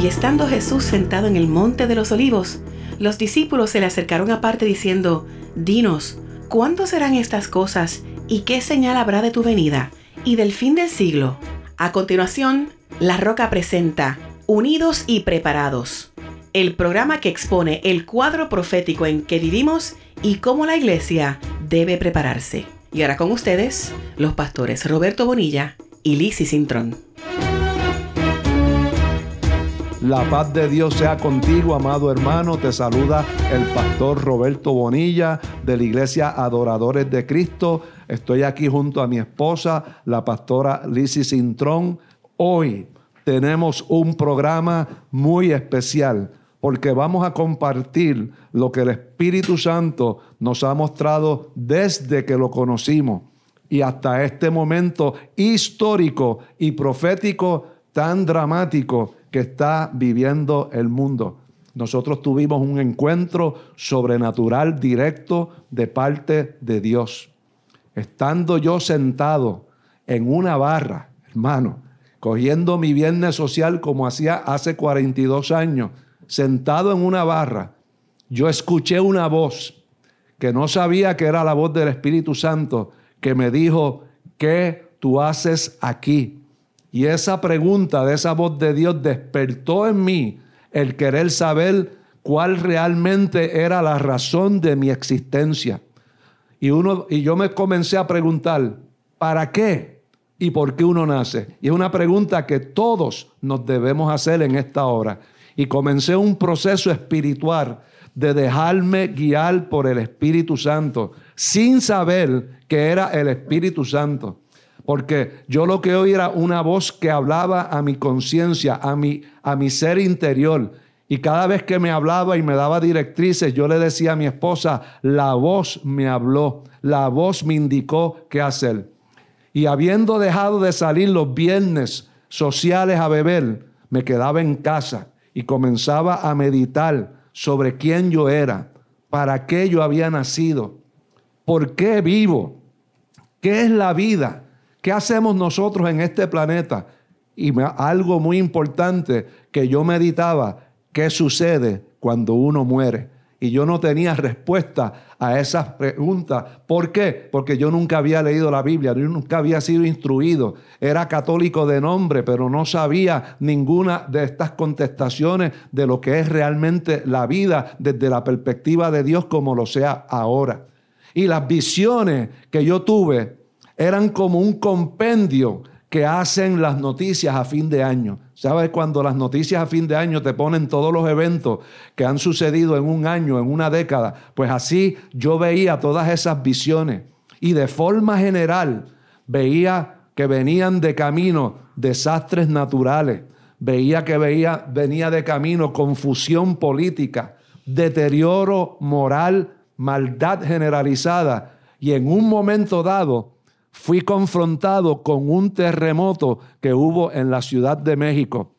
Y estando Jesús sentado en el monte de los olivos, los discípulos se le acercaron aparte diciendo, Dinos, ¿cuándo serán estas cosas y qué señal habrá de tu venida y del fin del siglo? A continuación, La Roca presenta Unidos y Preparados, el programa que expone el cuadro profético en que vivimos y cómo la iglesia debe prepararse. Y ahora con ustedes, los pastores Roberto Bonilla y Lizzie Cintrón. La paz de Dios sea contigo, amado hermano. Te saluda el pastor Roberto Bonilla de la Iglesia Adoradores de Cristo. Estoy aquí junto a mi esposa, la pastora Lizzie Cintrón. Hoy tenemos un programa muy especial porque vamos a compartir lo que el Espíritu Santo nos ha mostrado desde que lo conocimos y hasta este momento histórico y profético tan dramático que está viviendo el mundo. Nosotros tuvimos un encuentro sobrenatural directo de parte de Dios. Estando yo sentado en una barra, hermano, cogiendo mi viernes social como hacía hace 42 años, sentado en una barra, yo escuché una voz que no sabía que era la voz del Espíritu Santo, que me dijo, ¿qué tú haces aquí? Y esa pregunta de esa voz de Dios despertó en mí el querer saber cuál realmente era la razón de mi existencia. Y, uno, y yo me comencé a preguntar, ¿para qué? ¿Y por qué uno nace? Y es una pregunta que todos nos debemos hacer en esta hora. Y comencé un proceso espiritual de dejarme guiar por el Espíritu Santo, sin saber que era el Espíritu Santo porque yo lo que oí era una voz que hablaba a mi conciencia, a mi, a mi ser interior. Y cada vez que me hablaba y me daba directrices, yo le decía a mi esposa, la voz me habló, la voz me indicó qué hacer. Y habiendo dejado de salir los viernes sociales a beber, me quedaba en casa y comenzaba a meditar sobre quién yo era, para qué yo había nacido, por qué vivo, qué es la vida ¿Qué hacemos nosotros en este planeta? Y algo muy importante que yo meditaba, ¿qué sucede cuando uno muere? Y yo no tenía respuesta a esas preguntas. ¿Por qué? Porque yo nunca había leído la Biblia, yo nunca había sido instruido. Era católico de nombre, pero no sabía ninguna de estas contestaciones de lo que es realmente la vida desde la perspectiva de Dios como lo sea ahora. Y las visiones que yo tuve eran como un compendio que hacen las noticias a fin de año. ¿Sabes? Cuando las noticias a fin de año te ponen todos los eventos que han sucedido en un año, en una década, pues así yo veía todas esas visiones y de forma general veía que venían de camino desastres naturales, veía que veía, venía de camino confusión política, deterioro moral, maldad generalizada y en un momento dado fui confrontado con un terremoto que hubo en la Ciudad de México.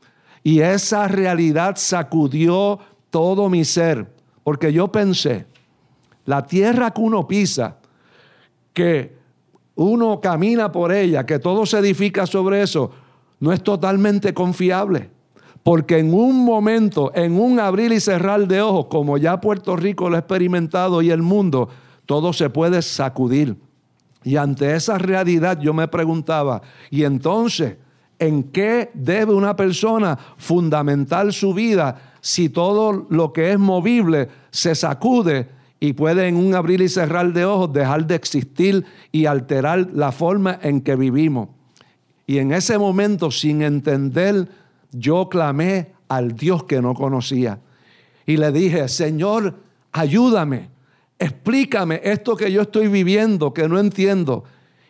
Y esa realidad sacudió todo mi ser, porque yo pensé, la tierra que uno pisa, que uno camina por ella, que todo se edifica sobre eso, no es totalmente confiable. Porque en un momento, en un abrir y cerrar de ojos, como ya Puerto Rico lo ha experimentado y el mundo, todo se puede sacudir. Y ante esa realidad yo me preguntaba, ¿y entonces en qué debe una persona fundamentar su vida si todo lo que es movible se sacude y puede en un abrir y cerrar de ojos dejar de existir y alterar la forma en que vivimos? Y en ese momento, sin entender, yo clamé al Dios que no conocía. Y le dije, Señor, ayúdame explícame esto que yo estoy viviendo, que no entiendo.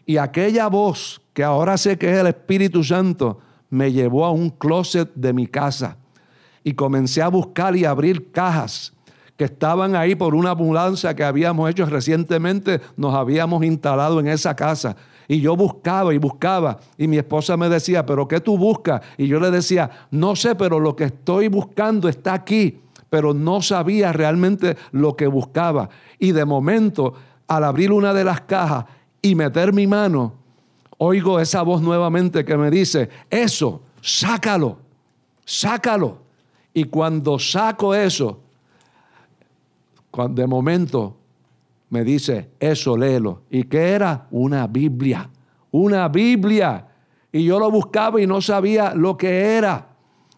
Y aquella voz, que ahora sé que es el Espíritu Santo, me llevó a un closet de mi casa. Y comencé a buscar y abrir cajas que estaban ahí por una ambulancia que habíamos hecho recientemente, nos habíamos instalado en esa casa. Y yo buscaba y buscaba. Y mi esposa me decía, ¿pero qué tú buscas? Y yo le decía, no sé, pero lo que estoy buscando está aquí pero no sabía realmente lo que buscaba. Y de momento, al abrir una de las cajas y meter mi mano, oigo esa voz nuevamente que me dice, eso, sácalo, sácalo. Y cuando saco eso, de momento me dice, eso léelo. ¿Y qué era? Una Biblia. Una Biblia. Y yo lo buscaba y no sabía lo que era.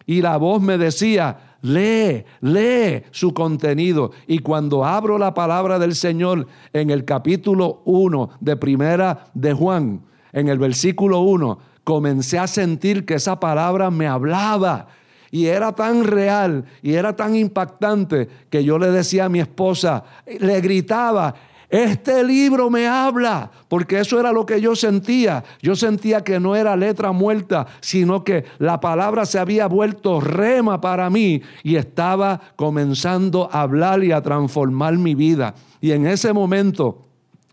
Y la voz me decía, lee, lee su contenido. Y cuando abro la palabra del Señor en el capítulo 1 de Primera de Juan, en el versículo 1, comencé a sentir que esa palabra me hablaba. Y era tan real y era tan impactante que yo le decía a mi esposa, le gritaba, este libro me habla, porque eso era lo que yo sentía. Yo sentía que no era letra muerta, sino que la palabra se había vuelto rema para mí y estaba comenzando a hablar y a transformar mi vida. Y en ese momento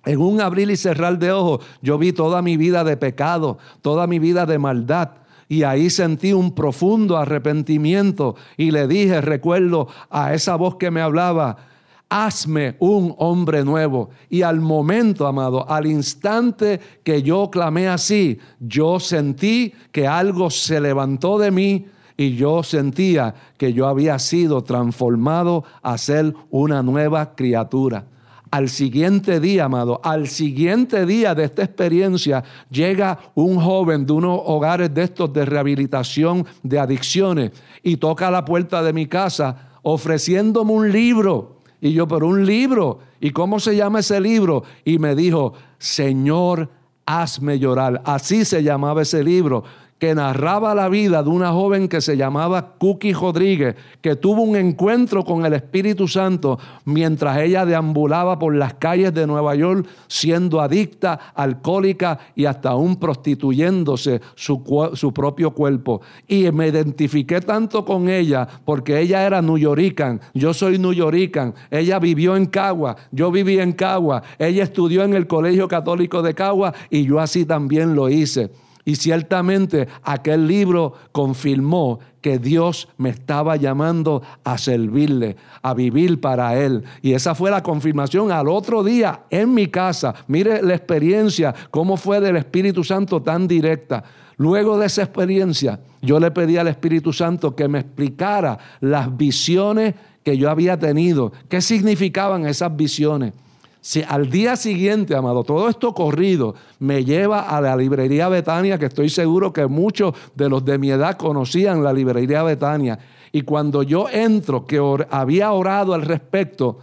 en un abrir y cerrar de ojos, yo vi toda mi vida de pecado, toda mi vida de maldad. Y ahí sentí un profundo arrepentimiento y le dije, recuerdo a esa voz que me hablaba, hazme un hombre nuevo. Y al momento, amado, al instante que yo clamé así, yo sentí que algo se levantó de mí y yo sentía que yo había sido transformado a ser una nueva criatura. Al siguiente día, amado, al siguiente día de esta experiencia, llega un joven de unos hogares de estos de rehabilitación de adicciones y toca la puerta de mi casa ofreciéndome un libro. Y yo, pero un libro. ¿Y cómo se llama ese libro? Y me dijo, Señor, hazme llorar. Así se llamaba ese libro que narraba la vida de una joven que se llamaba Cookie Rodríguez, que tuvo un encuentro con el Espíritu Santo mientras ella deambulaba por las calles de Nueva York siendo adicta, alcohólica y hasta aún prostituyéndose su, su propio cuerpo. Y me identifiqué tanto con ella porque ella era nuyorican, yo soy nuyorican, ella vivió en Cagua, yo viví en Cagua, ella estudió en el Colegio Católico de Cagua y yo así también lo hice. Y ciertamente aquel libro confirmó que Dios me estaba llamando a servirle, a vivir para Él. Y esa fue la confirmación al otro día en mi casa. Mire la experiencia, cómo fue del Espíritu Santo tan directa. Luego de esa experiencia, yo le pedí al Espíritu Santo que me explicara las visiones que yo había tenido, qué significaban esas visiones. Si al día siguiente, amado, todo esto corrido me lleva a la librería Betania, que estoy seguro que muchos de los de mi edad conocían la librería Betania. Y cuando yo entro, que había orado al respecto,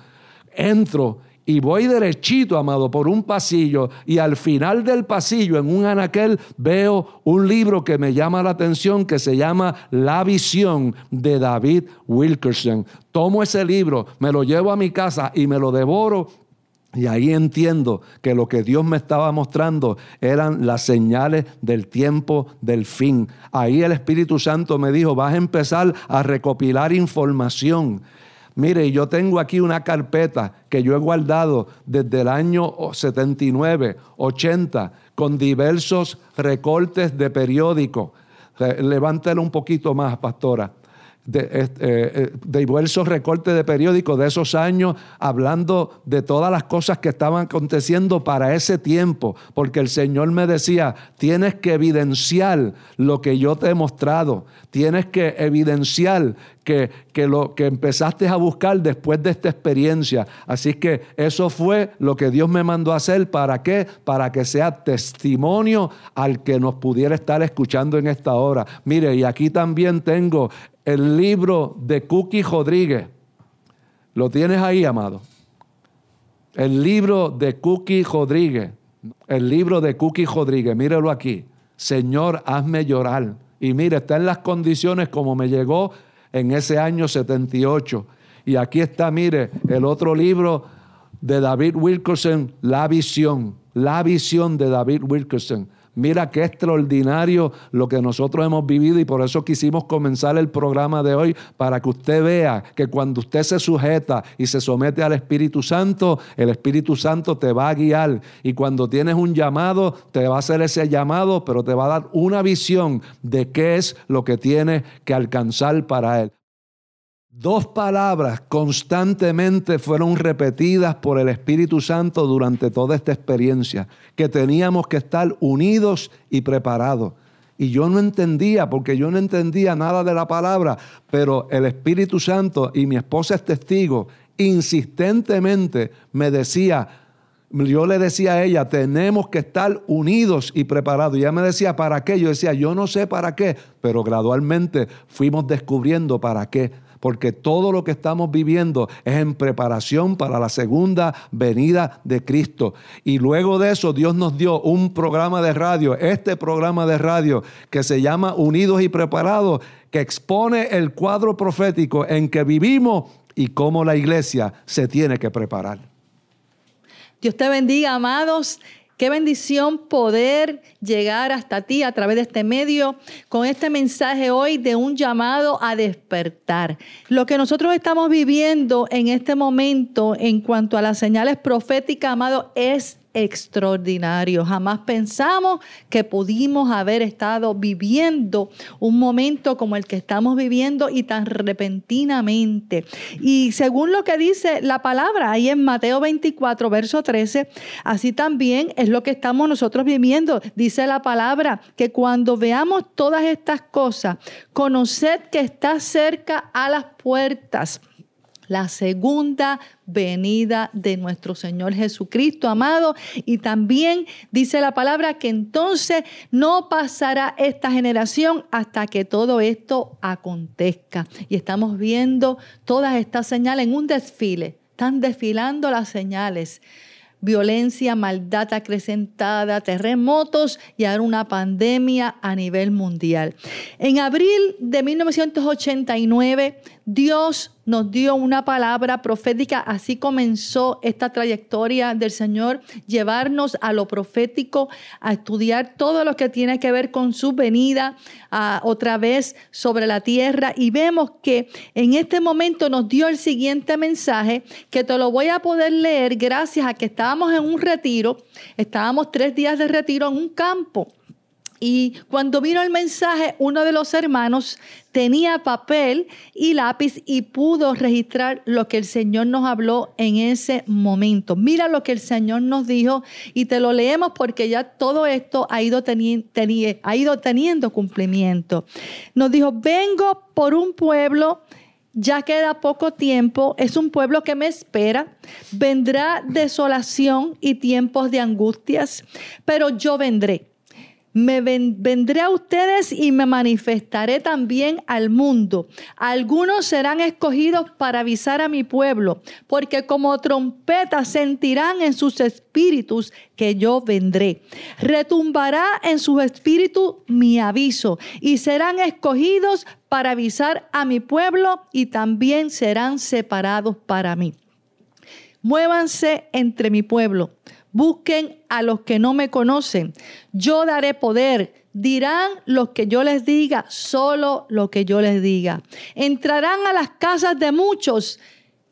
entro y voy derechito, amado, por un pasillo y al final del pasillo, en un anaquel, veo un libro que me llama la atención que se llama La visión de David Wilkerson. Tomo ese libro, me lo llevo a mi casa y me lo devoro y ahí entiendo que lo que Dios me estaba mostrando eran las señales del tiempo del fin. Ahí el Espíritu Santo me dijo, vas a empezar a recopilar información. Mire, yo tengo aquí una carpeta que yo he guardado desde el año 79, 80, con diversos recortes de periódico. Levántelo un poquito más, pastora de, eh, eh, de diversos recortes de periódicos de esos años, hablando de todas las cosas que estaban aconteciendo para ese tiempo, porque el Señor me decía, tienes que evidenciar lo que yo te he mostrado, tienes que evidenciar que, que, lo que empezaste a buscar después de esta experiencia. Así que eso fue lo que Dios me mandó a hacer. ¿Para qué? Para que sea testimonio al que nos pudiera estar escuchando en esta hora. Mire, y aquí también tengo el libro de Cookie Rodríguez. Lo tienes ahí, amado. El libro de Cookie Rodríguez. El libro de Cookie Rodríguez. Mírelo aquí. Señor, hazme llorar. Y mire, está en las condiciones como me llegó en ese año 78. Y aquí está, mire, el otro libro de David Wilkerson, La visión. La visión de David Wilkerson. Mira qué extraordinario lo que nosotros hemos vivido y por eso quisimos comenzar el programa de hoy para que usted vea que cuando usted se sujeta y se somete al Espíritu Santo, el Espíritu Santo te va a guiar y cuando tienes un llamado, te va a hacer ese llamado, pero te va a dar una visión de qué es lo que tienes que alcanzar para Él. Dos palabras constantemente fueron repetidas por el Espíritu Santo durante toda esta experiencia, que teníamos que estar unidos y preparados. Y yo no entendía, porque yo no entendía nada de la palabra, pero el Espíritu Santo y mi esposa es testigo, insistentemente me decía, yo le decía a ella, tenemos que estar unidos y preparados. Y ella me decía, ¿para qué? Yo decía, yo no sé para qué, pero gradualmente fuimos descubriendo para qué. Porque todo lo que estamos viviendo es en preparación para la segunda venida de Cristo. Y luego de eso Dios nos dio un programa de radio, este programa de radio que se llama Unidos y Preparados, que expone el cuadro profético en que vivimos y cómo la iglesia se tiene que preparar. Dios te bendiga, amados. Qué bendición poder llegar hasta ti a través de este medio con este mensaje hoy de un llamado a despertar. Lo que nosotros estamos viviendo en este momento en cuanto a las señales proféticas, amado, es extraordinario. Jamás pensamos que pudimos haber estado viviendo un momento como el que estamos viviendo y tan repentinamente. Y según lo que dice la palabra ahí en Mateo 24, verso 13, así también es lo que estamos nosotros viviendo. Dice la palabra que cuando veamos todas estas cosas, conoced que está cerca a las puertas la segunda venida de nuestro Señor Jesucristo, amado. Y también dice la palabra que entonces no pasará esta generación hasta que todo esto acontezca. Y estamos viendo todas estas señales en un desfile. Están desfilando las señales violencia, maldad acrecentada, terremotos y ahora una pandemia a nivel mundial. En abril de 1989, Dios nos dio una palabra profética, así comenzó esta trayectoria del Señor, llevarnos a lo profético, a estudiar todo lo que tiene que ver con su venida otra vez sobre la tierra. Y vemos que en este momento nos dio el siguiente mensaje, que te lo voy a poder leer gracias a que estábamos en un retiro, estábamos tres días de retiro en un campo. Y cuando vino el mensaje, uno de los hermanos tenía papel y lápiz y pudo registrar lo que el Señor nos habló en ese momento. Mira lo que el Señor nos dijo y te lo leemos porque ya todo esto ha ido, ha ido teniendo cumplimiento. Nos dijo, vengo por un pueblo ya queda poco tiempo, es un pueblo que me espera, vendrá desolación y tiempos de angustias, pero yo vendré me vendré a ustedes y me manifestaré también al mundo. Algunos serán escogidos para avisar a mi pueblo, porque como trompeta sentirán en sus espíritus que yo vendré. Retumbará en sus espíritus mi aviso y serán escogidos para avisar a mi pueblo y también serán separados para mí. Muévanse entre mi pueblo Busquen a los que no me conocen. Yo daré poder. Dirán los que yo les diga, solo lo que yo les diga. Entrarán a las casas de muchos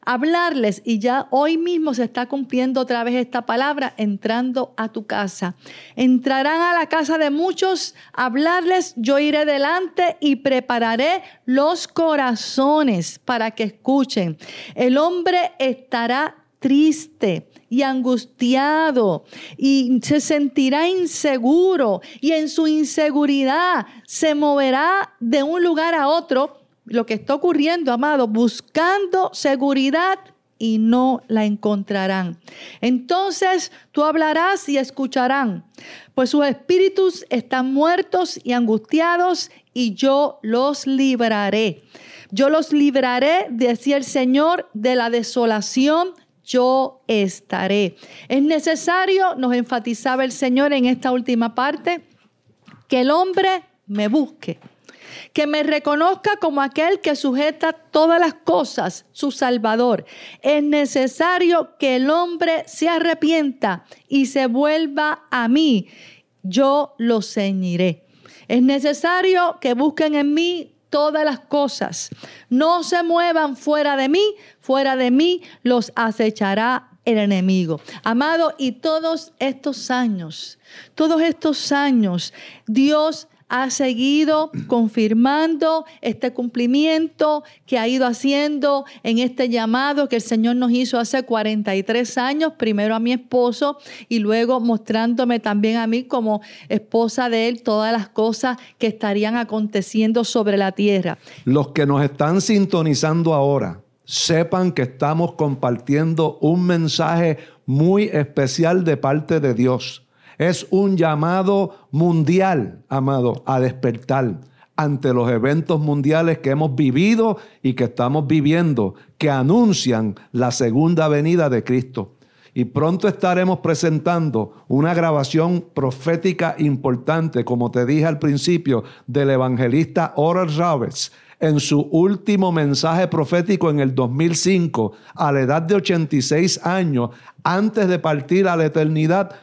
hablarles y ya hoy mismo se está cumpliendo otra vez esta palabra, entrando a tu casa. Entrarán a la casa de muchos, hablarles, yo iré delante y prepararé los corazones para que escuchen. El hombre estará triste y angustiado y se sentirá inseguro y en su inseguridad se moverá de un lugar a otro. Lo que está ocurriendo, amado, buscando seguridad y no la encontrarán. Entonces tú hablarás y escucharán, pues sus espíritus están muertos y angustiados y yo los libraré. Yo los libraré, decía el Señor, de la desolación yo estaré. Es necesario, nos enfatizaba el Señor en esta última parte, que el hombre me busque, que me reconozca como aquel que sujeta todas las cosas, su Salvador. Es necesario que el hombre se arrepienta y se vuelva a mí. Yo lo ceñiré. Es necesario que busquen en mí todas las cosas. No se muevan fuera de mí, fuera de mí los acechará el enemigo. Amado, y todos estos años, todos estos años, Dios ha seguido confirmando este cumplimiento que ha ido haciendo en este llamado que el Señor nos hizo hace 43 años, primero a mi esposo y luego mostrándome también a mí como esposa de él todas las cosas que estarían aconteciendo sobre la tierra. Los que nos están sintonizando ahora, sepan que estamos compartiendo un mensaje muy especial de parte de Dios. Es un llamado mundial, amado, a despertar ante los eventos mundiales que hemos vivido y que estamos viviendo, que anuncian la segunda venida de Cristo. Y pronto estaremos presentando una grabación profética importante, como te dije al principio, del evangelista Oral Roberts en su último mensaje profético en el 2005, a la edad de 86 años, antes de partir a la eternidad,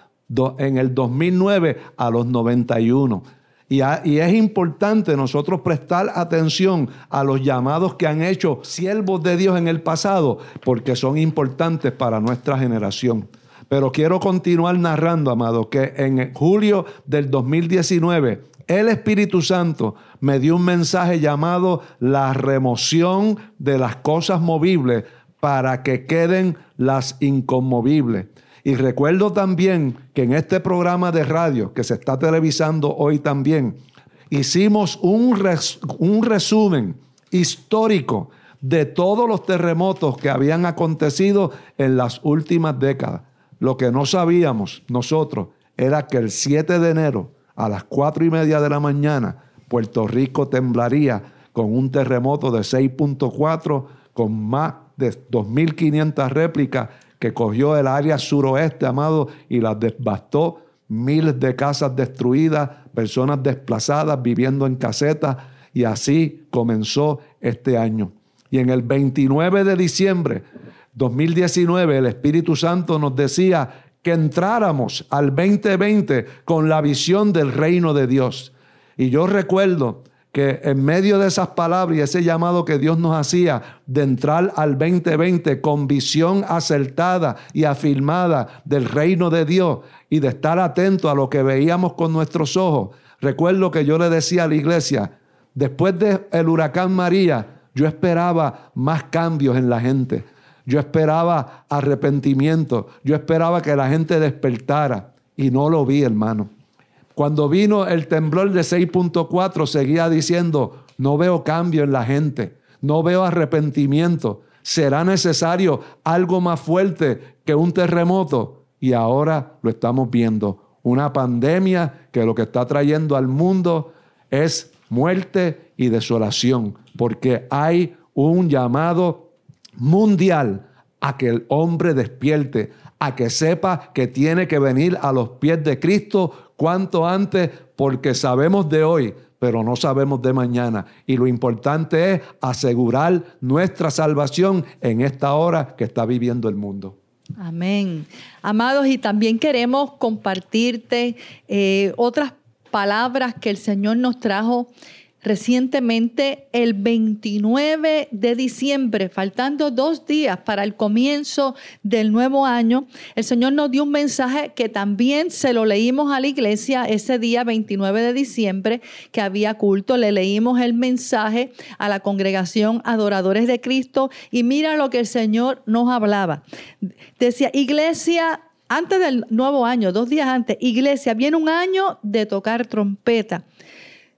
en el 2009 a los 91. Y, es importante nosotros prestar atención a los llamados que han hecho siervos de Dios en el pasado, porque son importantes para nuestra generación. Pero quiero continuar narrando, amado, que en julio del 2019, el Espíritu Santo me dio un mensaje llamado la remoción de las cosas movibles para que queden las inconmovibles. Y recuerdo también que en este programa de radio que se está televisando hoy también, hicimos un, resumen histórico de todos los terremotos que habían acontecido en las últimas décadas. Lo que no sabíamos nosotros era que el 7 de enero a las cuatro y media de la mañana, Puerto Rico temblaría con un terremoto de 6.4 con más de 2.500 réplicas que cogió el área suroeste, amado, y las devastó. Miles de casas destruidas, personas desplazadas viviendo en casetas, y así comenzó este año. Y en el 29 de diciembre 2019, el Espíritu Santo nos decía que entráramos al 2020 con la visión del reino de Dios. Y yo recuerdo que en medio de esas palabras y ese llamado que Dios nos hacía de entrar al 2020 con visión acertada y afirmada del reino de Dios y de estar atento a lo que veíamos con nuestros ojos, recuerdo que yo le decía a la iglesia, después del huracán María, yo esperaba más cambios en la gente. Yo esperaba arrepentimiento. Yo esperaba que la gente despertara. Y no lo vi, hermano. Cuando vino el temblor de 6.4, seguía diciendo, no veo cambio en la gente. No veo arrepentimiento. ¿Será necesario algo más fuerte que un terremoto? Y ahora lo estamos viendo. Una pandemia que lo que está trayendo al mundo es muerte y desolación. Porque hay un llamado mundial a que el hombre despierte, a que sepa que tiene que venir a los pies de Cristo cuanto antes, porque sabemos de hoy, pero no sabemos de mañana. Y lo importante es asegurar nuestra salvación en esta hora que está viviendo el mundo. Amén. Amados, y también queremos compartirte eh, otras palabras que el Señor nos trajo Recientemente, el 29 de diciembre, faltando dos días para el comienzo del nuevo año, el Señor nos dio un mensaje que también se lo leímos a la iglesia ese día 29 de diciembre que había culto. Le leímos el mensaje a la congregación Adoradores de Cristo y mira lo que el Señor nos hablaba. Decía, iglesia, antes del nuevo año, dos días antes, iglesia, viene un año de tocar trompeta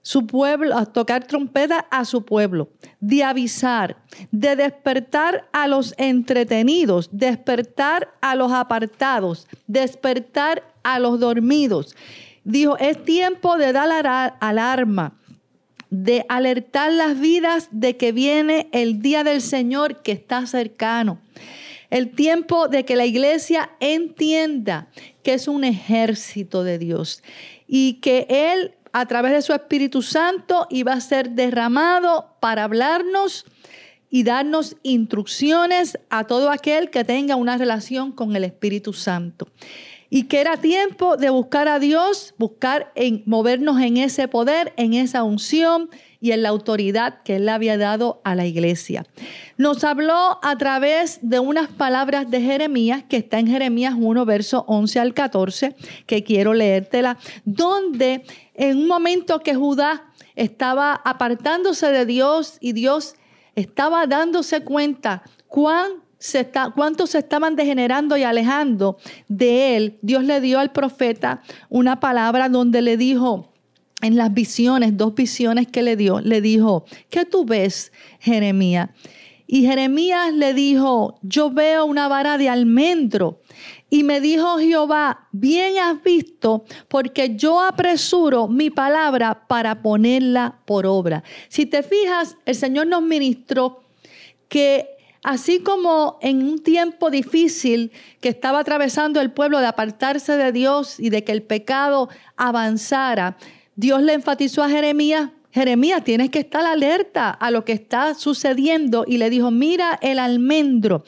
su pueblo, a tocar trompeta a su pueblo, de avisar, de despertar a los entretenidos, despertar a los apartados, despertar a los dormidos. Dijo, es tiempo de dar alarma, de alertar las vidas de que viene el día del Señor que está cercano. El tiempo de que la iglesia entienda que es un ejército de Dios y que Él a través de su Espíritu Santo y va a ser derramado para hablarnos y darnos instrucciones a todo aquel que tenga una relación con el Espíritu Santo. y que era tiempo de buscar a Dios, buscar en movernos en ese poder, en esa unción y en la autoridad que él le había dado a la iglesia. Nos habló a través de unas palabras de Jeremías, que está en Jeremías 1, verso 11 al 14, que quiero leértela, donde en un momento que Judá estaba apartándose de Dios y Dios estaba dándose cuenta cuán se está, cuántos se estaban degenerando y alejando de él, Dios le dio al profeta una palabra donde le dijo, en las visiones, dos visiones que le dio, le dijo, ¿qué tú ves, Jeremías? Y Jeremías le dijo, yo veo una vara de almendro. Y me dijo Jehová, bien has visto, porque yo apresuro mi palabra para ponerla por obra. Si te fijas, el Señor nos ministró que Así como en un tiempo difícil que estaba atravesando el pueblo de apartarse de Dios y de que el pecado avanzara, Dios le enfatizó a Jeremías, Jeremías, tienes que estar alerta a lo que está sucediendo y le dijo, mira el almendro,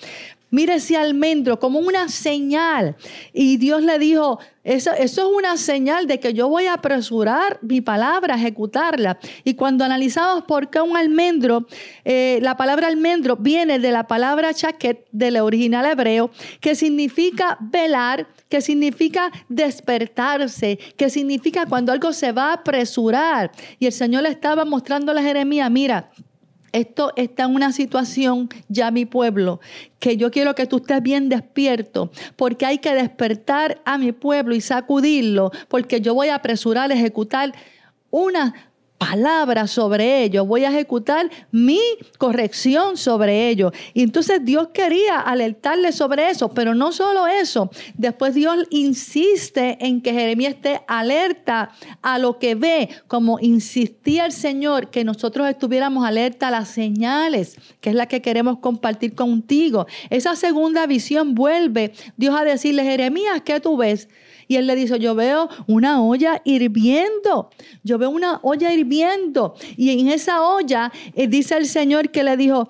mira ese almendro como una señal. Y Dios le dijo, eso, es una señal de que yo voy a apresurar mi palabra, a ejecutarla. Y cuando analizamos por qué un almendro, eh, la palabra almendro viene de la palabra chaquet del original hebreo, que significa velar, que significa despertarse, que significa cuando algo se va a apresurar. Y el Señor le estaba mostrando a Jeremías, mira, esto está en una situación, ya mi pueblo, que yo quiero que tú estés bien despierto, porque hay que despertar a mi pueblo y sacudirlo, porque yo voy a apresurar a ejecutar una palabra sobre ellos, voy a ejecutar mi corrección sobre ellos. Y entonces Dios quería alertarle sobre eso, pero no solo eso, después Dios insiste en que Jeremías esté alerta a lo que ve, como insistía el Señor que nosotros estuviéramos alerta a las señales, que es la que queremos compartir contigo. Esa segunda visión vuelve Dios a decirle, Jeremías, ¿qué tú ves? Y él le dice, yo veo una olla hirviendo, yo veo una olla hirviendo. Y en esa olla eh, dice el Señor que le dijo,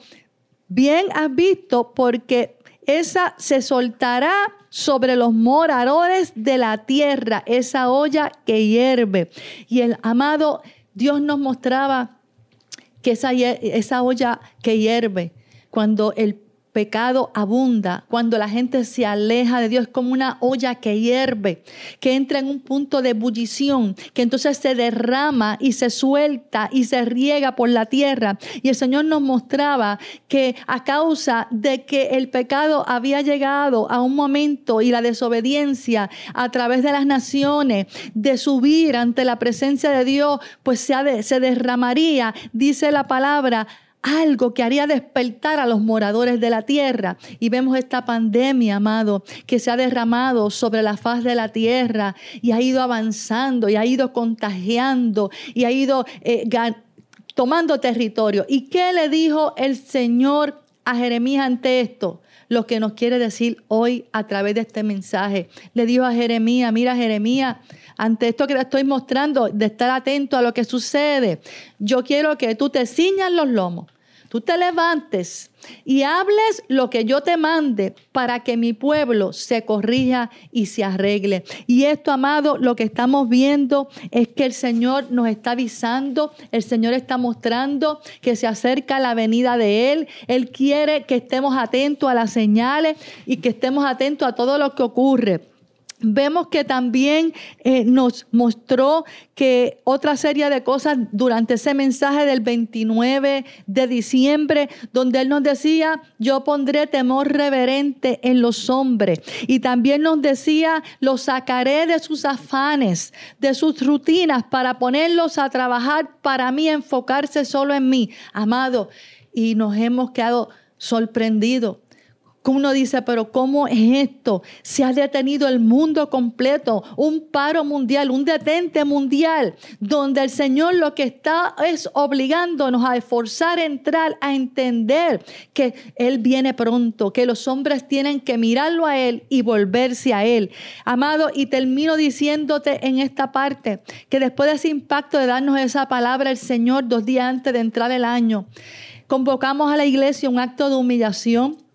bien has visto porque esa se soltará sobre los moradores de la tierra, esa olla que hierve. Y el amado Dios nos mostraba que esa, esa olla que hierve, cuando el pecado abunda, cuando la gente se aleja de Dios, es como una olla que hierve, que entra en un punto de ebullición, que entonces se derrama y se suelta y se riega por la tierra. Y el Señor nos mostraba que a causa de que el pecado había llegado a un momento y la desobediencia a través de las naciones, de subir ante la presencia de Dios, pues se, se derramaría, dice la palabra, algo que haría despertar a los moradores de la tierra. Y vemos esta pandemia, amado, que se ha derramado sobre la faz de la tierra y ha ido avanzando y ha ido contagiando y ha ido eh, tomando territorio. ¿Y qué le dijo el Señor a Jeremías ante esto? Lo que nos quiere decir hoy a través de este mensaje. Le dijo a Jeremías, mira Jeremías, ante esto que te estoy mostrando, de estar atento a lo que sucede, yo quiero que tú te ciñas los lomos tú te levantes y hables lo que yo te mande para que mi pueblo se corrija y se arregle. Y esto, amado, lo que estamos viendo es que el Señor nos está avisando, el Señor está mostrando que se acerca la venida de Él. Él quiere que estemos atentos a las señales y que estemos atentos a todo lo que ocurre. Vemos que también eh, nos mostró que otra serie de cosas durante ese mensaje del 29 de diciembre, donde Él nos decía, yo pondré temor reverente en los hombres. Y también nos decía, los sacaré de sus afanes, de sus rutinas, para ponerlos a trabajar para mí, enfocarse solo en mí. Amado, y nos hemos quedado sorprendidos uno dice, pero ¿cómo es esto? Se ha detenido el mundo completo, un paro mundial, un detente mundial, donde el Señor lo que está es obligándonos a esforzar, a entrar, a entender que Él viene pronto, que los hombres tienen que mirarlo a Él y volverse a Él. Amado, y termino diciéndote en esta parte que después de ese impacto de darnos esa palabra el Señor dos días antes de entrar el año, convocamos a la iglesia un acto de humillación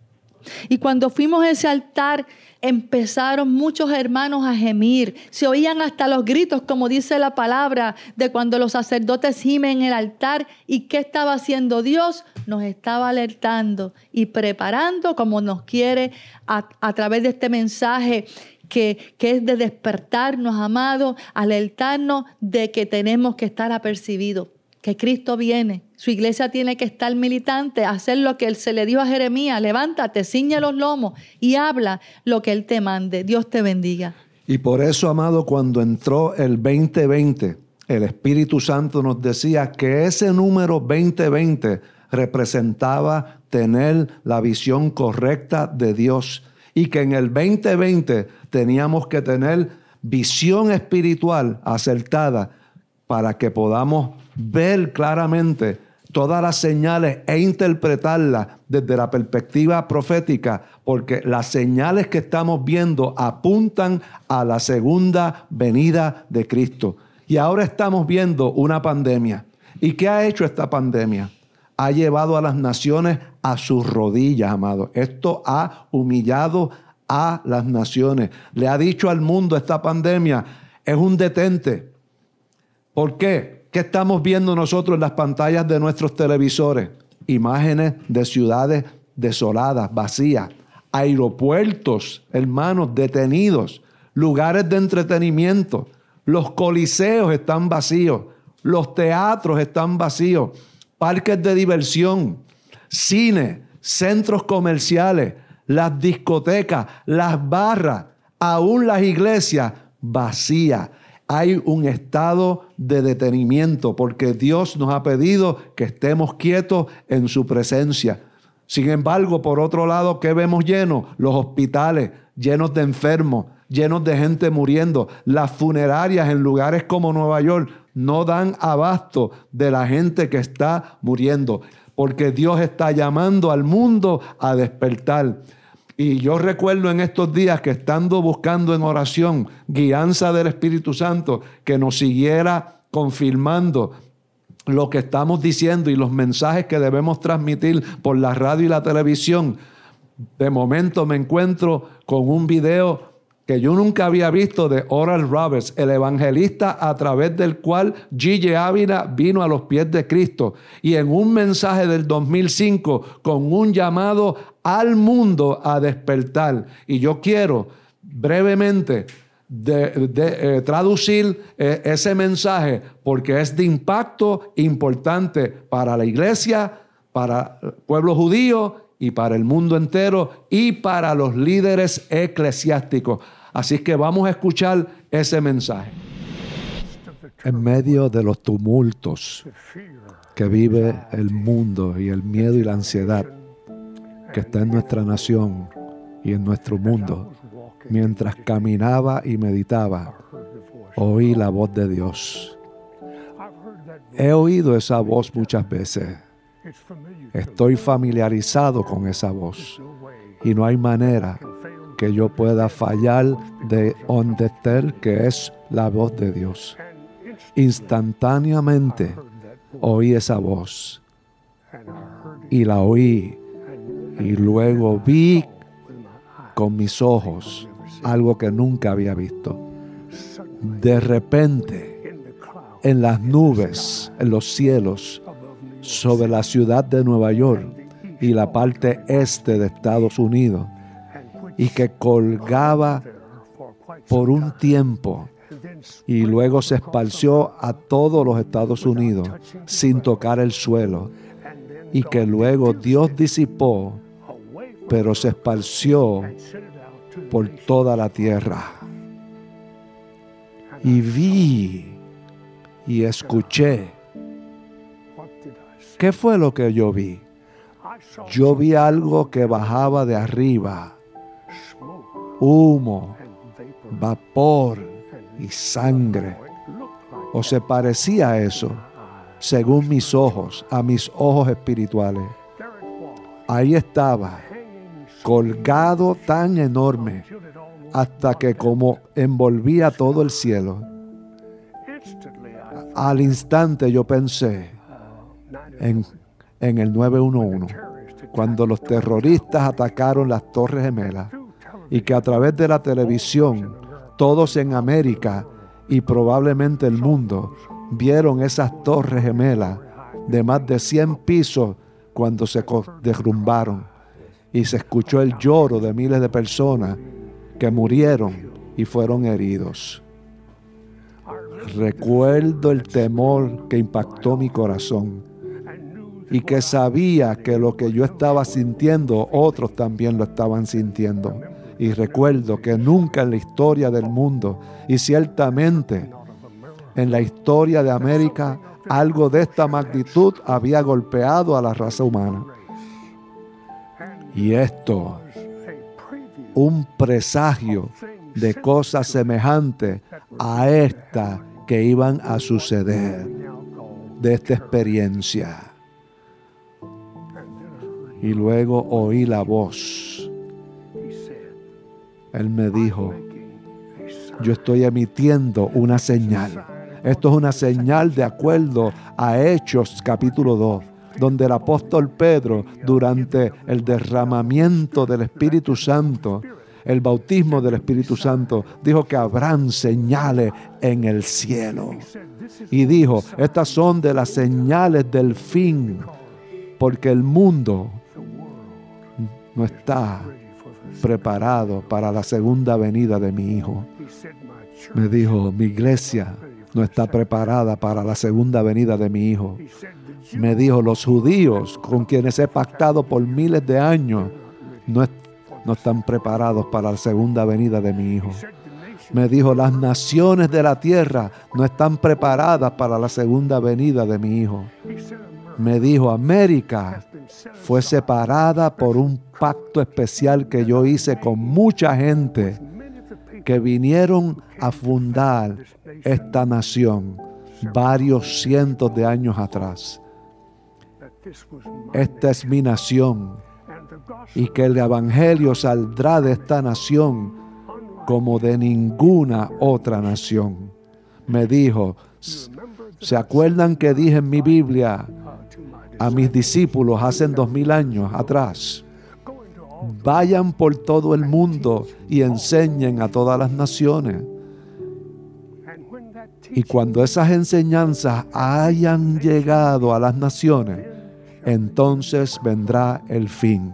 y cuando fuimos a ese altar, empezaron muchos hermanos a gemir. Se oían hasta los gritos, como dice la palabra, de cuando los sacerdotes gimen en el altar. ¿Y qué estaba haciendo Dios? Nos estaba alertando y preparando como nos quiere a, través de este mensaje que, es de despertarnos, amados, alertarnos de que tenemos que estar apercibidos, que Cristo viene. Su iglesia tiene que estar militante, hacer lo que él se le dio a Jeremías, levántate, ciñe los lomos y habla lo que Él te mande. Dios te bendiga. Y por eso, amado, cuando entró el 2020, el Espíritu Santo nos decía que ese número 2020 representaba tener la visión correcta de Dios y que en el 2020 teníamos que tener visión espiritual acertada para que podamos ver claramente todas las señales e interpretarlas desde la perspectiva profética, porque las señales que estamos viendo apuntan a la segunda venida de Cristo. Y ahora estamos viendo una pandemia. ¿Y qué ha hecho esta pandemia? Ha llevado a las naciones a sus rodillas, amado. Esto ha humillado a las naciones. Le ha dicho al mundo esta pandemia, es un detente. ¿Por qué? ¿Qué estamos viendo nosotros en las pantallas de nuestros televisores? Imágenes de ciudades desoladas, vacías, aeropuertos, hermanos, detenidos, lugares de entretenimiento, los coliseos están vacíos, los teatros están vacíos, parques de diversión, cine, centros comerciales, las discotecas, las barras, aún las iglesias vacías. Hay un estado de detenimiento porque Dios nos ha pedido que estemos quietos en su presencia. Sin embargo, por otro lado, ¿qué vemos llenos? Los hospitales llenos de enfermos, llenos de gente muriendo. Las funerarias en lugares como Nueva York no dan abasto de la gente que está muriendo, porque Dios está llamando al mundo a despertar. Y yo recuerdo en estos días que estando buscando en oración guianza del Espíritu Santo, que nos siguiera confirmando lo que estamos diciendo y los mensajes que debemos transmitir por la radio y la televisión. De momento me encuentro con un video que yo nunca había visto de Oral Roberts, el evangelista a través del cual Gigi Ávila vino a los pies de Cristo. Y en un mensaje del 2005 con un llamado al mundo a despertar. Y yo quiero brevemente de, eh, traducir eh, ese mensaje porque es de impacto importante para la iglesia, para el pueblo judío y para el mundo entero y para los líderes eclesiásticos. Así que vamos a escuchar ese mensaje. En medio de los tumultos que vive el mundo y el miedo y la ansiedad que está en nuestra nación y en nuestro mundo, mientras caminaba y meditaba, oí la voz de Dios. He oído esa voz muchas veces. Estoy familiarizado con esa voz y no hay manera que yo pueda fallar de understand que es la voz de Dios. Instantáneamente oí esa voz y la oí y luego vi con mis ojos algo que nunca había visto. De repente, en las nubes, en los cielos, sobre la ciudad de Nueva York y la parte este de Estados Unidos, y que colgaba por un tiempo y luego se esparció a todos los Estados Unidos sin tocar el suelo y que luego Dios disipó, pero se esparció por toda la tierra. Y vi y escuché. ¿Qué fue lo que yo vi? Yo vi algo que bajaba de arriba humo, vapor y sangre. ¿O se parecía a eso? Según mis ojos, a mis ojos espirituales. Ahí estaba, colgado tan enorme, hasta que como envolvía todo el cielo. Al instante yo pensé en, en el 911, cuando los terroristas atacaron las Torres Gemelas y que a través de la televisión todos en América y probablemente el mundo vieron esas torres gemelas de más de 100 pisos cuando se derrumbaron y se escuchó el lloro de miles de personas que murieron y fueron heridos. Recuerdo el temor que impactó mi corazón y que sabía que lo que yo estaba sintiendo, otros también lo estaban sintiendo. Y recuerdo que nunca en la historia del mundo, y ciertamente en la historia de América, algo de esta magnitud había golpeado a la raza humana. Y esto, un presagio de cosas semejantes a esta que iban a suceder, de esta experiencia. Y luego oí la voz. Él me dijo, yo estoy emitiendo una señal. Esto es una señal de acuerdo a Hechos capítulo 2 donde el apóstol Pedro, durante el derramamiento del Espíritu Santo, el bautismo del Espíritu Santo, dijo que habrán señales en el cielo. Y dijo, estas son de las señales del fin, porque el mundo no está preparado para la segunda venida de mi Hijo. Me dijo, mi iglesia no está preparada para la segunda venida de mi Hijo me dijo, los judíos con quienes he pactado por miles de años no, están preparados para la segunda venida de mi Hijo. Me dijo, las naciones de la tierra no están preparadas para la segunda venida de mi Hijo. Me dijo, América fue separada por un pacto especial que yo hice con mucha gente que vinieron a fundar esta nación varios cientos de años atrás. Esta es mi nación y que el Evangelio saldrá de esta nación como de ninguna otra nación. Me dijo, ¿se acuerdan que dije en mi Biblia a mis discípulos hace dos mil años atrás? Vayan por todo el mundo y enseñen a todas las naciones. Y cuando esas enseñanzas hayan llegado a las naciones, entonces vendrá el fin.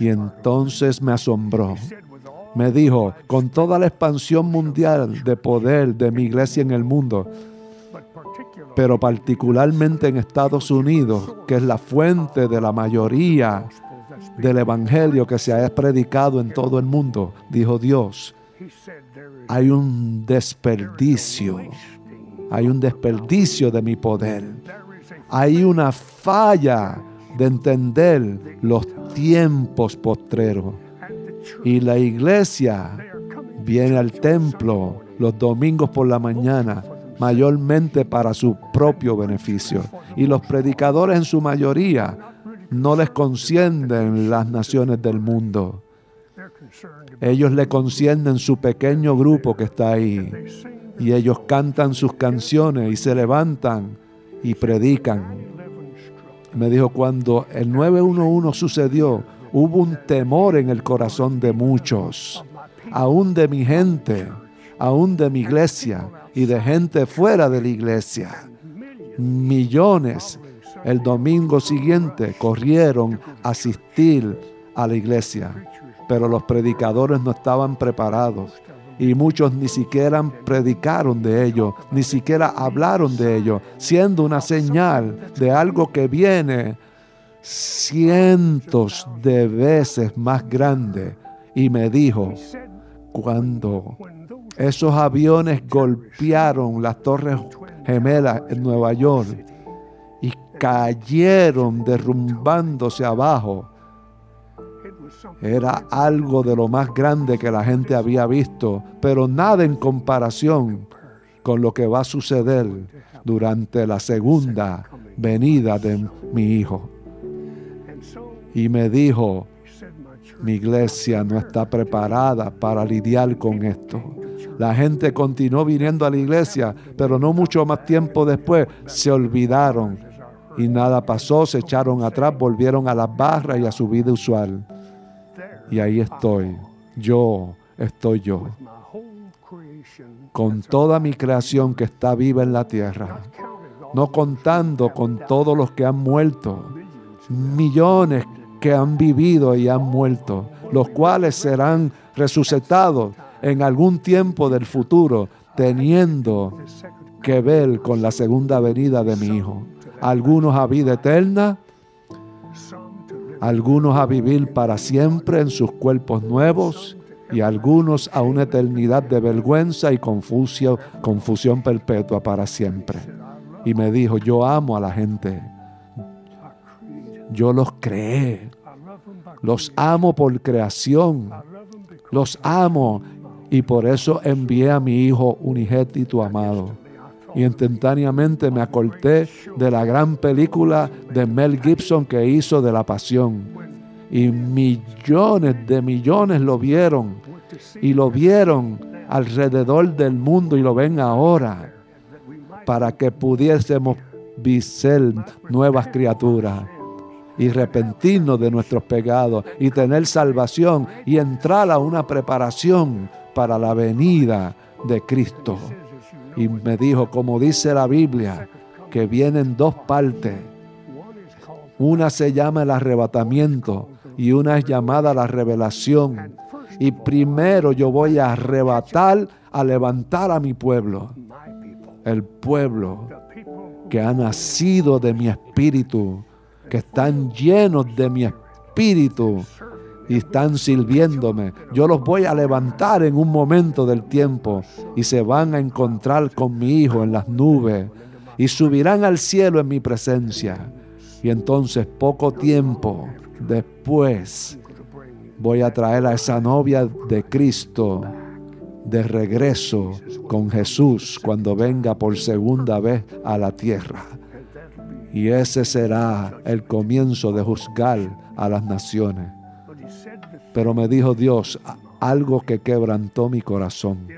Y entonces me asombró. Me dijo, con toda la expansión mundial de poder de mi iglesia en el mundo, pero particularmente en Estados Unidos, que es la fuente de la mayoría del Evangelio que se ha predicado en todo el mundo, dijo Dios, hay un desperdicio, hay un desperdicio de mi poder hay una falla de entender los tiempos postreros. Y la iglesia viene al templo los domingos por la mañana, mayormente para su propio beneficio. Y los predicadores en su mayoría no les concienden las naciones del mundo. Ellos le concienden su pequeño grupo que está ahí. Y ellos cantan sus canciones y se levantan y predican. Me dijo, cuando el 911 sucedió, hubo un temor en el corazón de muchos, aún de mi gente, aún de mi iglesia y de gente fuera de la iglesia. Millones el domingo siguiente corrieron a asistir a la iglesia, pero los predicadores no estaban preparados y muchos ni siquiera predicaron de ello, ni siquiera hablaron de ello, siendo una señal de algo que viene cientos de veces más grande. Y me dijo, cuando esos aviones golpearon las torres gemelas en Nueva York y cayeron derrumbándose abajo, era algo de lo más grande que la gente había visto, pero nada en comparación con lo que va a suceder durante la segunda venida de mi hijo. Y me dijo, mi iglesia no está preparada para lidiar con esto. La gente continuó viniendo a la iglesia, pero no mucho más tiempo después se olvidaron. Y nada pasó, se echaron atrás, volvieron a las barras y a su vida usual. Y ahí estoy, yo estoy yo, con toda mi creación que está viva en la tierra, no contando con todos los que han muerto, millones que han vivido y han muerto, los cuales serán resucitados en algún tiempo del futuro, teniendo que ver con la segunda venida de mi Hijo. Algunos a vida eterna, algunos a vivir para siempre en sus cuerpos nuevos y algunos a una eternidad de vergüenza y confusión, confusión perpetua para siempre. Y me dijo, yo amo a la gente. Yo los creé. Los amo por creación. Los amo. Y por eso envié a mi Hijo unigénito amado. Y instantáneamente me acorté de la gran película de Mel Gibson que hizo de la pasión. Y millones de millones lo vieron. Y lo vieron alrededor del mundo y lo ven ahora. Para que pudiésemos ser nuevas criaturas y arrepentirnos de nuestros pecados y tener salvación y entrar a una preparación para la venida de Cristo. Y me dijo, como dice la Biblia, que vienen dos partes. Una se llama el arrebatamiento y una es llamada la revelación. Y primero yo voy a arrebatar, a levantar a mi pueblo. El pueblo que ha nacido de mi espíritu, que están llenos de mi espíritu y están sirviéndome. Yo los voy a levantar en un momento del tiempo y se van a encontrar con mi Hijo en las nubes y subirán al cielo en mi presencia. Y entonces poco tiempo después voy a traer a esa novia de Cristo de regreso con Jesús cuando venga por segunda vez a la tierra. Y ese será el comienzo de juzgar a las naciones. Pero me dijo Dios algo que quebrantó mi corazón.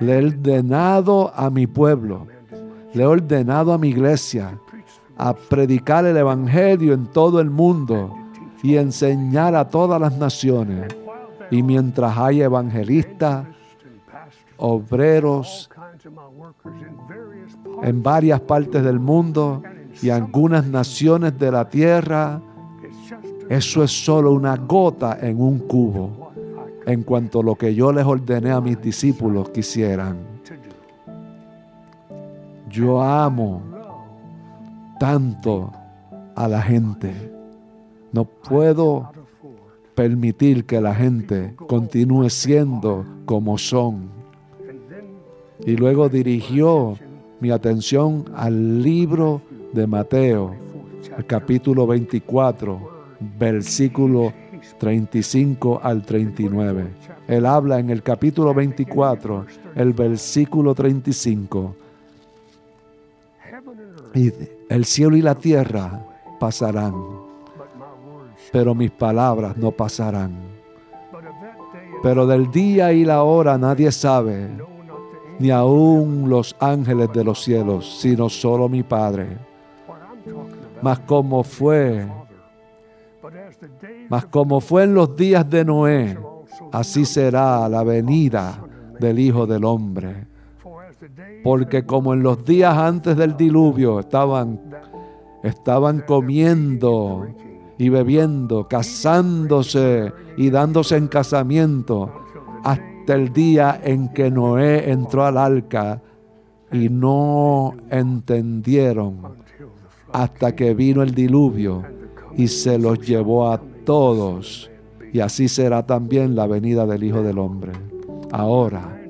Le he ordenado a mi pueblo, le he ordenado a mi iglesia a predicar el Evangelio en todo el mundo y enseñar a todas las naciones. Y mientras hay evangelistas, obreros en varias partes del mundo, y algunas naciones de la tierra, eso es solo una gota en un cubo en cuanto a lo que yo les ordené a mis discípulos que hicieran. Yo amo tanto a la gente. No puedo permitir que la gente continúe siendo como son. Y luego dirigió mi atención al libro de Mateo, capítulo 24, versículo 35 al 39. Él habla en el capítulo 24, el versículo 35. Y el cielo y la tierra pasarán, pero mis palabras no pasarán. Pero del día y la hora nadie sabe, ni aun los ángeles de los cielos, sino solo mi Padre mas como fue, mas como fue en los días de Noé, así será la venida del Hijo del Hombre. Porque como en los días antes del diluvio estaban, estaban comiendo y bebiendo, casándose y dándose en casamiento, hasta el día en que Noé entró al arca y no entendieron hasta que vino el diluvio y se los llevó a todos. Y así será también la venida del Hijo del Hombre. Ahora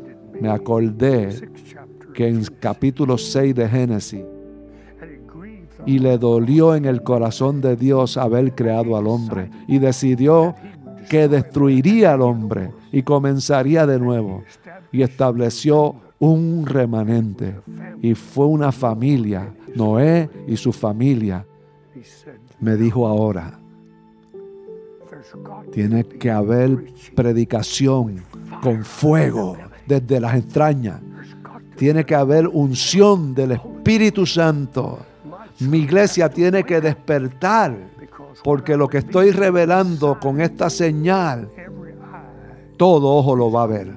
me acordé que en capítulo 6 de Génesis, y le dolió en el corazón de Dios haber creado al hombre, y decidió que destruiría al hombre y comenzaría de nuevo, y estableció un remanente, y fue una familia Noé y su familia, me dijo ahora, tiene que haber predicación con fuego desde las entrañas. Tiene que haber unción del Espíritu Santo. Mi iglesia tiene que despertar porque lo que estoy revelando con esta señal todo ojo lo va a ver.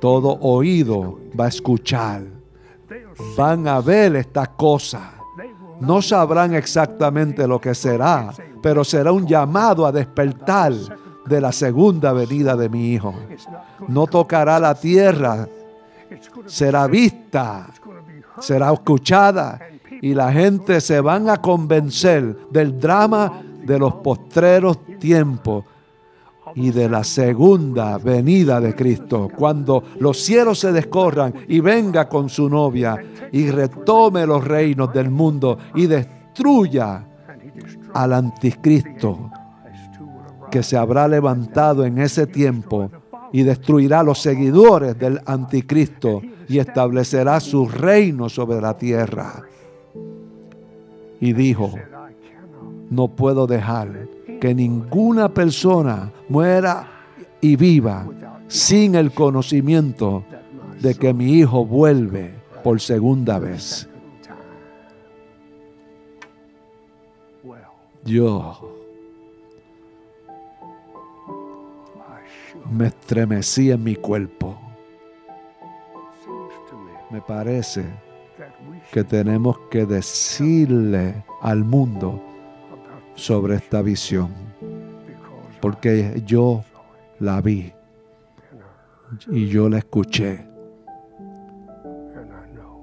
Todo oído va a escuchar. Van a ver esta cosa. No sabrán exactamente lo que será, pero será un llamado a despertar de la segunda venida de mi Hijo. No tocará la tierra, será vista, será escuchada y la gente se van a convencer del drama de los postreros tiempos y de la segunda venida de Cristo, cuando los cielos se descorran y venga con su novia y retome los reinos del mundo y destruya al anticristo que se habrá levantado en ese tiempo y destruirá los seguidores del anticristo y establecerá su reino sobre la tierra. Y dijo, no puedo dejar que ninguna persona muera y viva sin el conocimiento de que mi hijo vuelve por segunda vez. Yo me estremecí en mi cuerpo. Me parece que tenemos que decirle al mundo sobre esta visión, porque yo la vi y yo la escuché.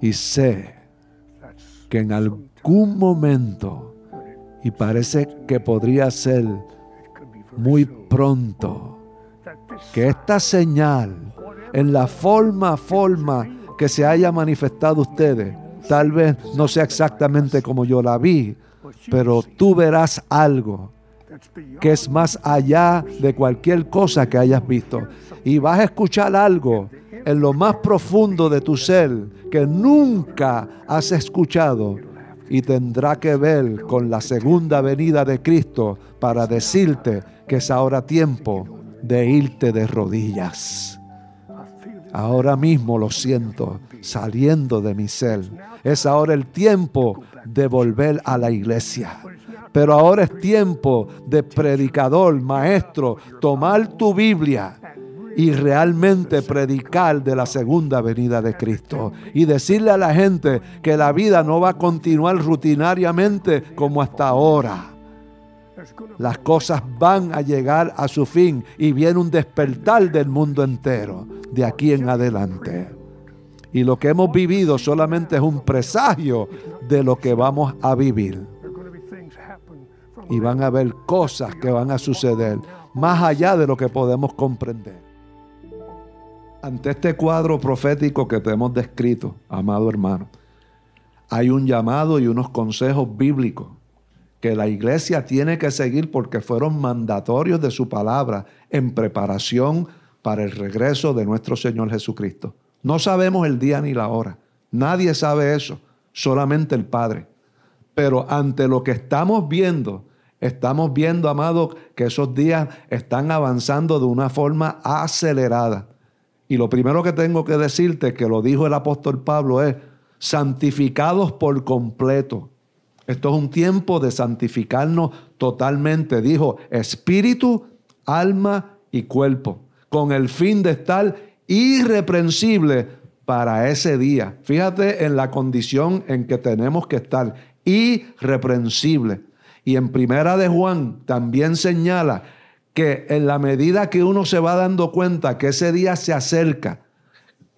Y sé que en algún momento, y parece que podría ser muy pronto, que esta señal, en la forma, forma que se haya manifestado ustedes, tal vez no sea exactamente como yo la vi, pero tú verás algo que es más allá de cualquier cosa que hayas visto. Y vas a escuchar algo en lo más profundo de tu ser que nunca has escuchado y tendrá que ver con la segunda venida de Cristo para decirte que es ahora tiempo de irte de rodillas. Ahora mismo lo siento saliendo de mi ser. Es ahora el tiempo de volver a la iglesia. Pero ahora es tiempo de predicador, maestro, tomar tu Biblia y realmente predicar de la segunda venida de Cristo y decirle a la gente que la vida no va a continuar rutinariamente como hasta ahora. Las cosas van a llegar a su fin y viene un despertar del mundo entero de aquí en adelante. Y lo que hemos vivido solamente es un presagio de lo que vamos a vivir. Y van a haber cosas que van a suceder más allá de lo que podemos comprender. Ante este cuadro profético que te hemos descrito, amado hermano, hay un llamado y unos consejos bíblicos que la iglesia tiene que seguir porque fueron mandatorios de su palabra en preparación para el regreso de nuestro Señor Jesucristo. No sabemos el día ni la hora. Nadie sabe eso, solamente el Padre. Pero ante lo que estamos viendo, estamos viendo, amado, que esos días están avanzando de una forma acelerada. Y lo primero que tengo que decirte, que lo dijo el apóstol Pablo, es santificados por completo. Esto es un tiempo de santificarnos totalmente, dijo, espíritu, alma y cuerpo, con el fin de estar irreprensible para ese día. Fíjate en la condición en que tenemos que estar, irreprensible. Y en Primera de Juan también señala que en la medida que uno se va dando cuenta que ese día se acerca,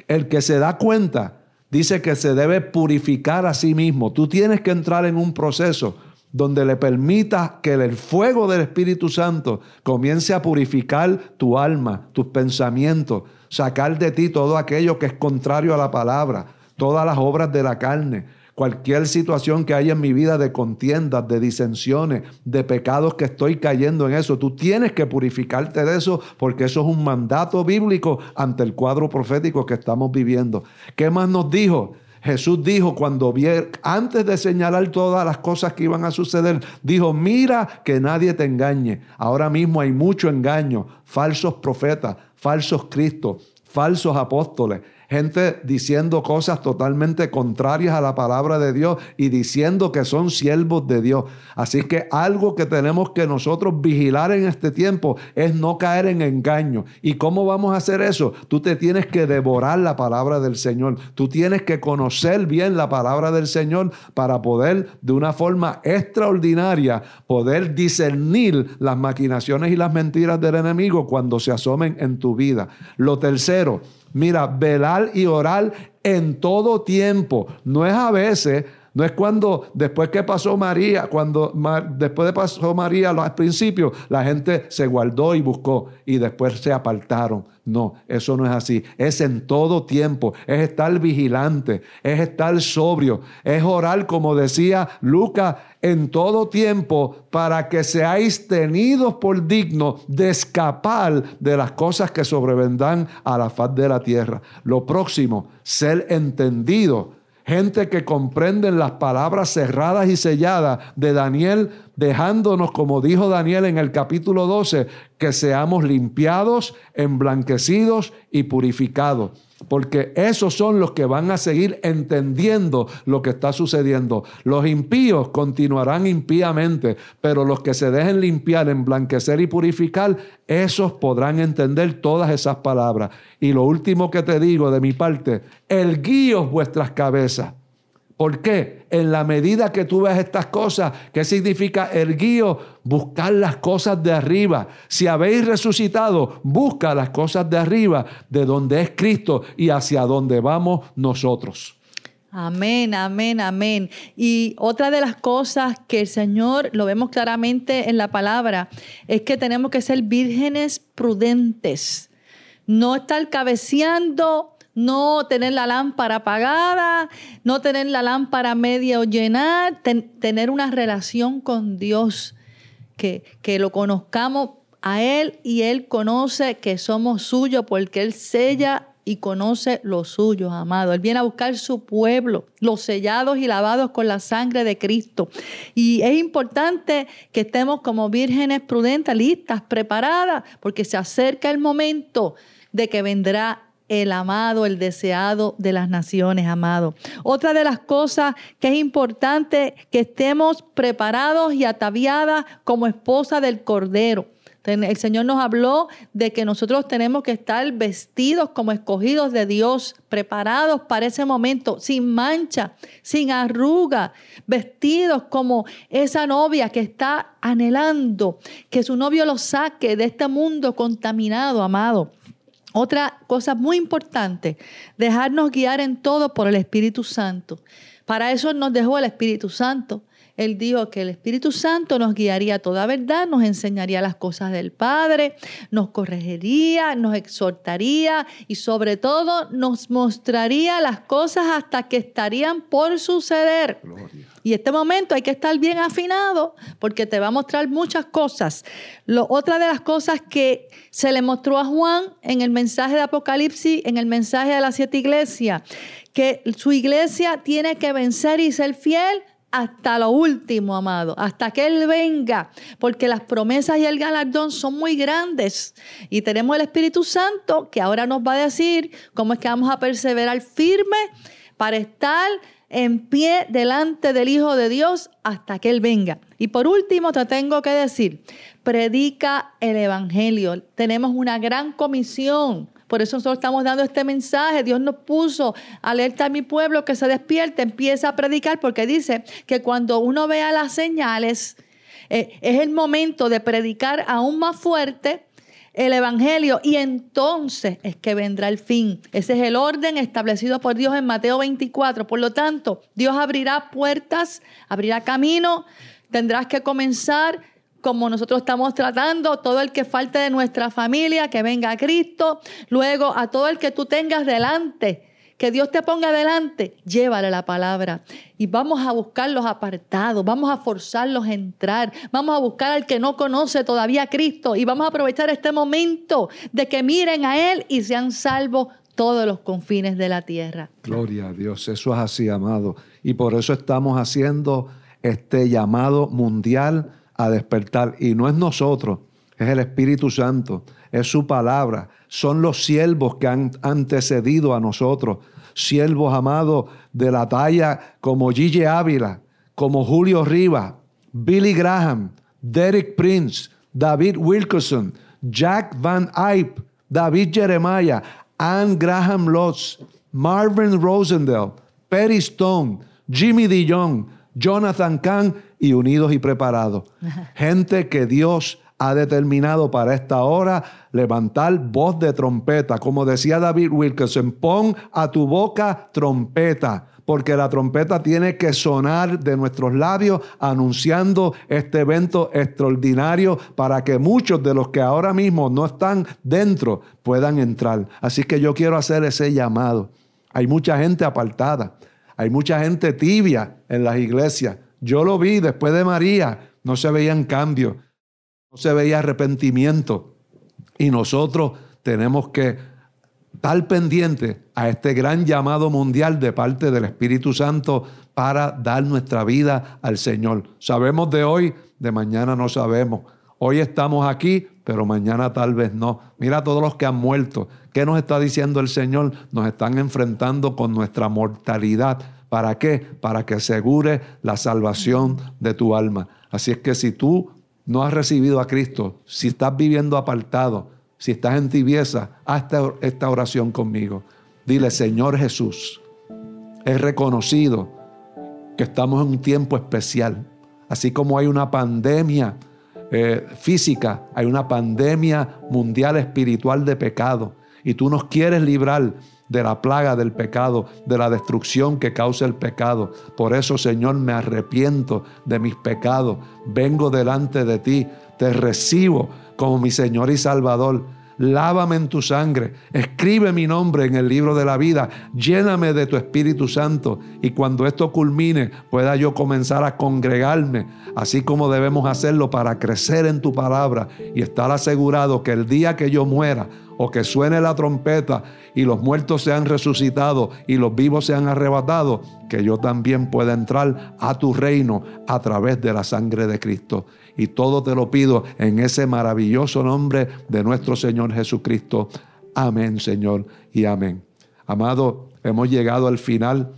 el que se da cuenta dice que se debe purificar a sí mismo. Tú tienes que entrar en un proceso donde le permita que el fuego del Espíritu Santo comience a purificar tu alma, tus pensamientos, sacar de ti todo aquello que es contrario a la palabra, todas las obras de la carne, cualquier situación que haya en mi vida de contiendas, de disensiones, de pecados que estoy cayendo en eso. Tú tienes que purificarte de eso porque eso es un mandato bíblico ante el cuadro profético que estamos viviendo. ¿Qué más nos dijo? Jesús dijo cuando antes de señalar todas las cosas que iban a suceder, dijo, mira que nadie te engañe. Ahora mismo hay mucho engaño, falsos profetas, falsos cristos, falsos apóstoles. Gente diciendo cosas totalmente contrarias a la palabra de Dios y diciendo que son siervos de Dios. Así que algo que tenemos que nosotros vigilar en este tiempo es no caer en engaño. ¿Y cómo vamos a hacer eso? Tú te tienes que devorar la palabra del Señor. Tú tienes que conocer bien la palabra del Señor para poder de una forma extraordinaria poder discernir las maquinaciones y las mentiras del enemigo cuando se asomen en tu vida. Lo tercero, Mira, velar y orar en todo tiempo. No es a veces, no es cuando después que pasó María, cuando después de pasó María al principio, la gente se guardó y buscó y después se apartaron. No, eso no es así. Es en todo tiempo. Es estar vigilante, es estar sobrio, es orar, como decía Lucas, en todo tiempo para que seáis tenidos por dignos de escapar de las cosas que sobrevendrán a la faz de la tierra. Lo próximo, ser entendido gente que comprenden las palabras cerradas y selladas de Daniel, dejándonos, como dijo Daniel en el capítulo 12, que seamos limpiados, emblanquecidos y purificados porque esos son los que van a seguir entendiendo lo que está sucediendo. Los impíos continuarán impíamente, pero los que se dejen limpiar, emblanquecer y purificar, esos podrán entender todas esas palabras. Y lo último que te digo de mi parte, el guío vuestras cabezas. ¿Por qué? En la medida que tú ves estas cosas, ¿qué significa erguío? Buscar las cosas de arriba. Si habéis resucitado, busca las cosas de arriba, de donde es Cristo y hacia donde vamos nosotros. Amén, amén, amén. Y otra de las cosas que el Señor, lo vemos claramente en la palabra, es que tenemos que ser vírgenes prudentes. No estar cabeceando no tener la lámpara apagada, no tener la lámpara media o llenar, tener una relación con Dios, que, que lo conozcamos a Él y Él conoce que somos suyos porque Él sella y conoce los suyos, amado. Él viene a buscar su pueblo, los sellados y lavados con la sangre de Cristo. Y es importante que estemos como vírgenes prudentes, listas, preparadas, porque se acerca el momento de que vendrá el amado, el deseado de las naciones, amado. Otra de las cosas que es importante que estemos preparados y ataviadas como esposa del Cordero. El Señor nos habló de que nosotros tenemos que estar vestidos como escogidos de Dios, preparados para ese momento, sin mancha, sin arruga, vestidos como esa novia que está anhelando que su novio lo saque de este mundo contaminado, amado. Otra cosa muy importante, dejarnos guiar en todo por el Espíritu Santo. Para eso nos dejó el Espíritu Santo. Él dijo que el Espíritu Santo nos guiaría a toda verdad, nos enseñaría las cosas del Padre, nos corregiría, nos exhortaría y sobre todo nos mostraría las cosas hasta que estarían por suceder. Y este momento hay que estar bien afinado porque te va a mostrar muchas cosas. Lo, otra de las cosas que se le mostró a Juan en el mensaje de Apocalipsis, en el mensaje de las siete iglesias, que su iglesia tiene que vencer y ser fiel hasta lo último, amado, hasta que Él venga, porque las promesas y el galardón son muy grandes. Y tenemos el Espíritu Santo que ahora nos va a decir cómo es que vamos a perseverar firme para estar en pie delante del Hijo de Dios hasta que Él venga. Y por último, te tengo que decir, predica el Evangelio. Tenemos una gran comisión por eso nosotros estamos dando este mensaje. Dios nos puso, alerta a mi pueblo que se despierte, empieza a predicar, porque dice que cuando uno vea las señales, eh, es el momento de predicar aún más fuerte el Evangelio y entonces es que vendrá el fin. Ese es el orden establecido por Dios en Mateo 24. Por lo tanto, Dios abrirá puertas, abrirá camino, tendrás que comenzar como nosotros estamos tratando, todo el que falte de nuestra familia, que venga a Cristo, luego a todo el que tú tengas delante, que Dios te ponga delante, llévale la palabra. Y vamos a buscar los apartados, vamos a forzarlos a entrar, vamos a buscar al que no conoce todavía a Cristo y vamos a aprovechar este momento de que miren a Él y sean salvos todos los confines de la tierra. Gloria a Dios, eso es así, amado. Y por eso estamos haciendo este llamado mundial a despertar. Y no es nosotros, es el Espíritu Santo. Es su palabra. Son los siervos que han antecedido a nosotros. Siervos amados de la talla como Gigi Ávila, como Julio Rivas, Billy Graham, Derek Prince, David Wilkerson, Jack Van Eyck, David Jeremiah, Anne Graham Lotz, Marvin Rosendale, Perry Stone, Jimmy DeYoung, Jonathan Kahn y Unidos y Preparados. Gente que Dios ha determinado para esta hora levantar voz de trompeta. Como decía David Wilkerson, pon a tu boca trompeta porque la trompeta tiene que sonar de nuestros labios anunciando este evento extraordinario para que muchos de los que ahora mismo no están dentro puedan entrar. Así que yo quiero hacer ese llamado. Hay mucha gente apartada, hay mucha gente tibia en las iglesias. Yo lo vi después de María, no se veían cambios, no se veía arrepentimiento. Y nosotros tenemos que estar pendiente a este gran llamado mundial de parte del Espíritu Santo para dar nuestra vida al Señor. Sabemos de hoy, de mañana no sabemos. Hoy estamos aquí, pero mañana tal vez no. Mira a todos los que han muerto. ¿Qué nos está diciendo el Señor? Nos están enfrentando con nuestra mortalidad. ¿Para qué? Para que asegure la salvación de tu alma. Así es que si tú no has recibido a Cristo, si estás viviendo apartado, si estás en tibieza, haz esta oración conmigo. Dile, Señor Jesús, he reconocido que estamos en un tiempo especial. Así como hay una pandemia eh, física, hay una pandemia mundial espiritual de pecado. Y tú nos quieres librar de la plaga del pecado, de la destrucción que causa el pecado. Por eso, Señor, me arrepiento de mis pecados. Vengo delante de ti, te recibo como mi Señor y Salvador. Lávame en tu sangre, escribe mi nombre en el libro de la vida, lléname de tu Espíritu Santo y cuando esto culmine pueda yo comenzar a congregarme, así como debemos hacerlo para crecer en tu palabra y estar asegurado que el día que yo muera o que suene la trompeta y los muertos sean resucitados y los vivos sean arrebatados, que yo también pueda entrar a tu reino a través de la sangre de Cristo. Y todo te lo pido en ese maravilloso nombre de nuestro Señor Jesucristo. Amén, Señor, y amén. Amado, hemos llegado al final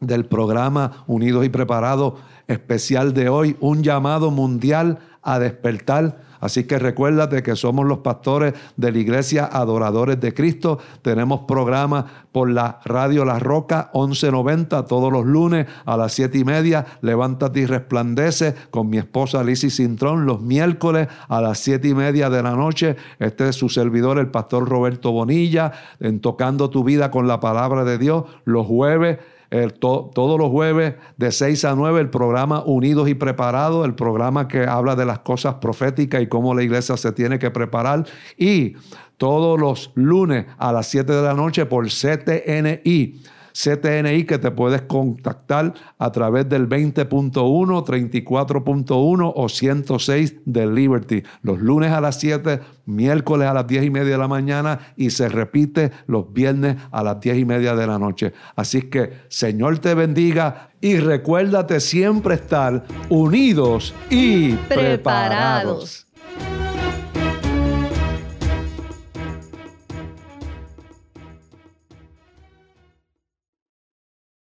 del programa Unidos y Preparados especial de hoy, un llamado mundial a despertar Así que recuérdate que somos los pastores de la iglesia Adoradores de Cristo. Tenemos programas por la radio La Roca 1190 todos los lunes a las 7 y media. Levántate y resplandece con mi esposa Lizzie Cintrón los miércoles a las 7 y media de la noche. Este es su servidor, el pastor Roberto Bonilla, en Tocando tu vida con la palabra de Dios. Los jueves todos los jueves de 6 a 9 el programa Unidos y Preparados, el programa que habla de las cosas proféticas y cómo la iglesia se tiene que preparar. Y todos los lunes a las 7 de la noche por CTNI CTNI que te puedes contactar a través del 20.1, 34.1 o 106 de Liberty. Los lunes a las 7, miércoles a las 10 y media de la mañana y se repite los viernes a las 10 y media de la noche. Así que Señor te bendiga y recuérdate siempre estar unidos y preparados.